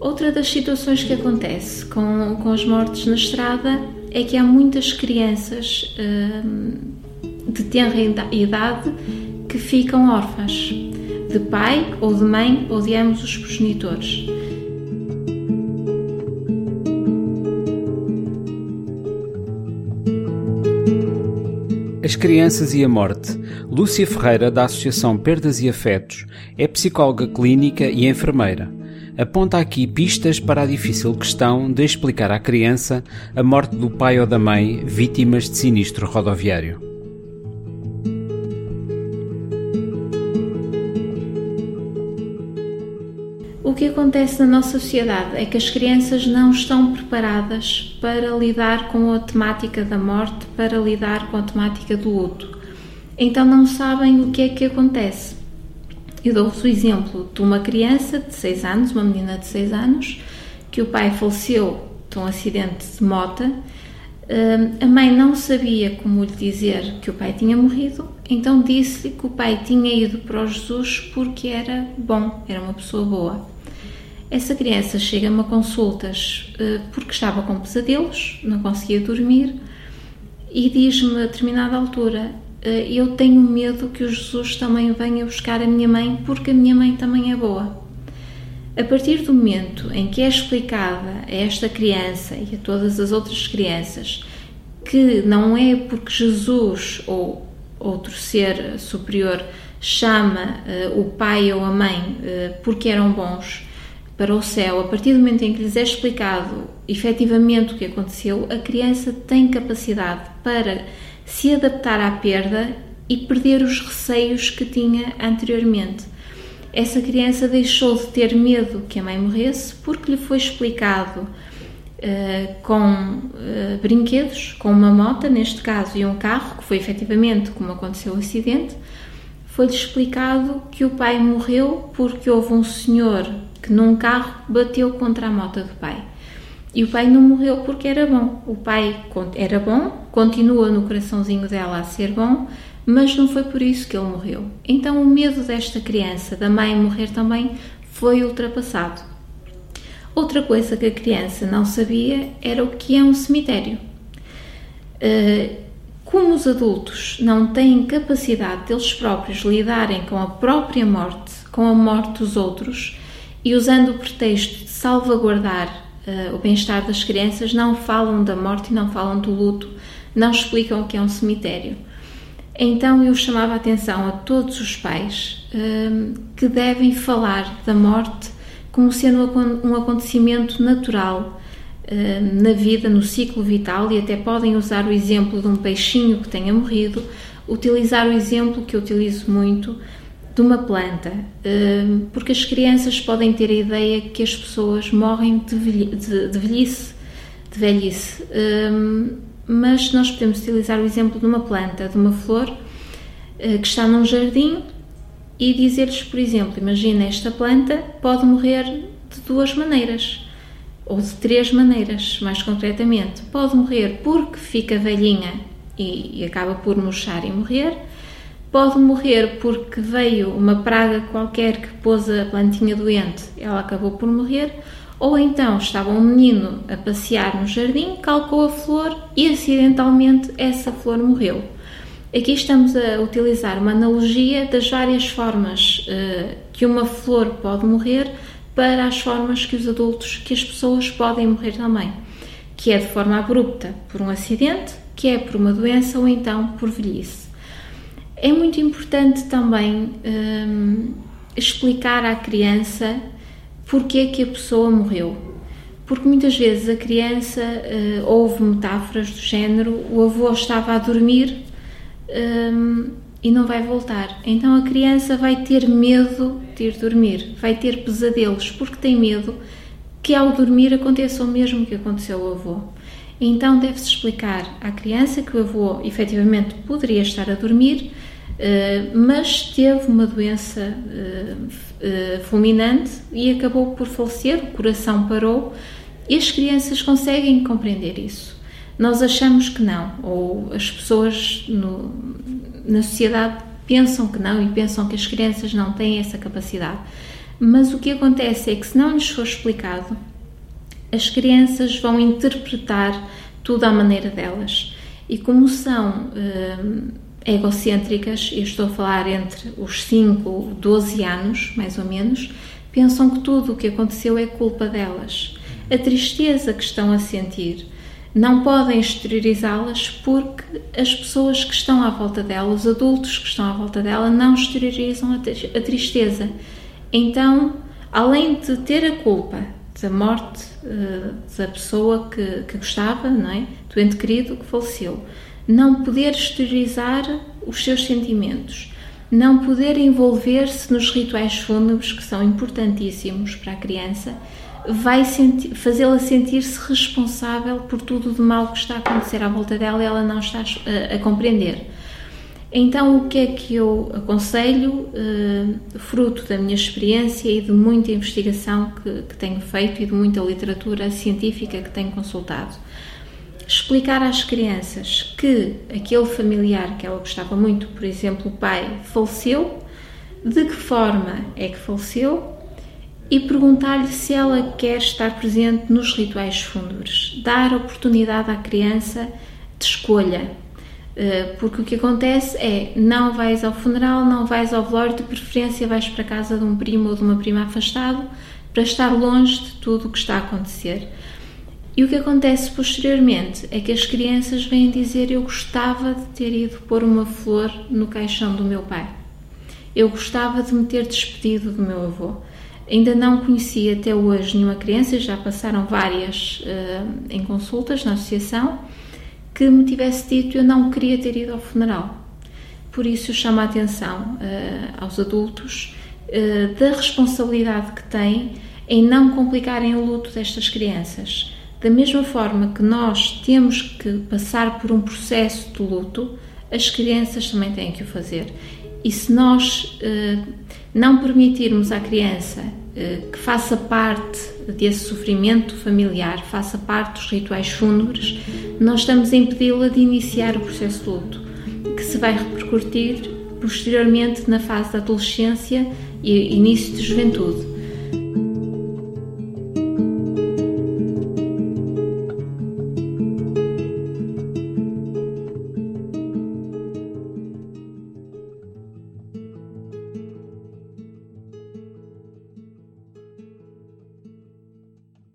Outra das situações que acontece com, com as mortes na estrada é que há muitas crianças hum, de tenra idade que ficam órfãs de pai ou de mãe ou de ambos os progenitores. As crianças e a morte. Lúcia Ferreira, da Associação Perdas e Afetos, é psicóloga clínica e enfermeira aponta aqui pistas para a difícil questão de explicar à criança a morte do pai ou da mãe vítimas de sinistro rodoviário. Que acontece na nossa sociedade é que as crianças não estão preparadas para lidar com a temática da morte, para lidar com a temática do luto. Então não sabem o que é que acontece. Eu dou-vos o exemplo de uma criança de 6 anos, uma menina de 6 anos, que o pai faleceu de um acidente de moto. Hum, a mãe não sabia como lhe dizer que o pai tinha morrido, então disse-lhe que o pai tinha ido para o Jesus porque era bom, era uma pessoa boa. Essa criança chega-me a consultas hum, porque estava com pesadelos, não conseguia dormir e diz-me a determinada altura: eh, eu tenho medo que o Jesus também venha buscar a minha mãe, porque a minha mãe também é boa. A partir do momento em que é explicada a esta criança e a todas as outras crianças que não é porque Jesus ou outro ser superior chama uh, o pai ou a mãe uh, porque eram bons para o céu, a partir do momento em que lhes é explicado efetivamente o que aconteceu, a criança tem capacidade para se adaptar à perda e perder os receios que tinha anteriormente. Essa criança deixou de ter medo que a mãe morresse porque lhe foi explicado uh, com uh, brinquedos, com uma moto, neste caso, e um carro, que foi efetivamente como aconteceu o acidente, foi-lhe explicado que o pai morreu porque houve um senhor que num carro bateu contra a moto do pai. E o pai não morreu porque era bom. O pai era bom, continua no coraçãozinho dela a ser bom, mas não foi por isso que ele morreu. Então o medo desta criança, da mãe morrer também, foi ultrapassado. Outra coisa que a criança não sabia era o que é um cemitério. Eh, como os adultos não têm capacidade deles próprios lidarem com a própria morte, com a morte dos outros, e usando o pretexto de salvaguardar uh, o bem-estar das crianças, não falam da morte e não falam do luto, não explicam o que é um cemitério. Então eu chamava a atenção a todos os pais uh, que devem falar da morte como sendo um acontecimento natural uh, na vida, no ciclo vital, e até podem usar o exemplo de um peixinho que tenha morrido, utilizar o exemplo que eu utilizo muito de uma planta, hum, porque as crianças podem ter a ideia que as pessoas morrem de, velhice, de velhice, hum, mas nós podemos utilizar o exemplo de uma planta, de uma flor eh, que está num jardim e dizer-lhes, por exemplo, imagina esta planta pode morrer de duas maneiras ou de três maneiras, mais concretamente. Pode morrer porque fica velhinha e, e acaba por murchar e morrer Pode morrer porque veio uma praga qualquer que pôs a plantinha doente, ela acabou por morrer, ou então estava um menino a passear no jardim, calcou a flor e acidentalmente essa flor morreu. Aqui estamos a utilizar uma analogia das várias formas uh, que uma flor pode morrer para as formas que os adultos, que as pessoas podem morrer também, que é de forma abrupta por um acidente, que é por uma doença ou então por velhice. É muito importante também hum, explicar à criança porque é que a pessoa morreu. Porque muitas vezes a criança uh, ouve metáforas do género: o avô estava a dormir um, e não vai voltar. Então a criança vai ter medo de ir dormir, vai ter pesadelos, porque tem medo que ao dormir aconteça o mesmo que aconteceu ao avô. Então deve-se explicar à criança que o avô efetivamente poderia estar a dormir, eh, mas teve uma doença eh, eh, fulminante e acabou por falecer, o coração parou e as crianças conseguem compreender isso. Nós achamos que não, ou as pessoas no, na sociedade pensam que não e pensam que as crianças não têm essa capacidade. Mas o que acontece é que, se não lhes for explicado, as crianças vão interpretar tudo à maneira delas. E como são uh, egocêntricas, eu estou a falar entre os 5 e 12 anos, mais ou menos, pensam que tudo o que aconteceu é culpa delas. A tristeza que estão a sentir não podem exteriorizá-las porque as pessoas que estão à volta dela, os adultos que estão à volta dela, não exteriorizam a tristeza. Então, além de ter a culpa da morte uh, da pessoa que, que gostava, não é? do ente querido que faleceu, não poder exteriorizar os seus sentimentos, não poder envolver-se nos rituais fúnebres que são importantíssimos para a criança vai fazê-la sentir-se responsável por tudo de mal que está a acontecer à volta dela e ela não está a, a compreender. Então, o que é que eu aconselho, uh, fruto da minha experiência e de muita investigação que, que tenho feito e de muita literatura científica que tenho consultado? Explicar às crianças que aquele familiar que ela gostava muito, por exemplo, o pai, faleceu, de que forma é que faleceu e perguntar-lhe se ela quer estar presente nos rituais fúnebres, dar oportunidade à criança de escolha. Eh, porque o que acontece é, não vais ao funeral, não vais ao velório, de preferência vais para a casa de um primo ou de uma prima afastado, para estar longe de tudo o que está a acontecer. E o que acontece posteriormente é que as crianças vêm dizer: Eu gostava de ter ido pôr uma flor no caixão do meu pai. Eu gostava de me ter despedido do meu avô. Ainda não conheci até hoje nenhuma criança, já passaram várias uh, em consultas na associação, que me tivesse dito eu não queria ter ido ao funeral. Por isso eu chamo a atenção uh, aos adultos uh, da responsabilidade que têm em não complicarem o luto destas crianças. Da mesma forma que nós temos que passar por um processo de luto, as crianças também têm que o fazer. E se nós eh, não permitirmos à criança que faça parte desse sofrimento familiar, faça parte dos rituais fúnebres, nós estamos a impedi-la de iniciar o processo de luto, que se vai repercutir posteriormente na fase da adolescência e início de juventude.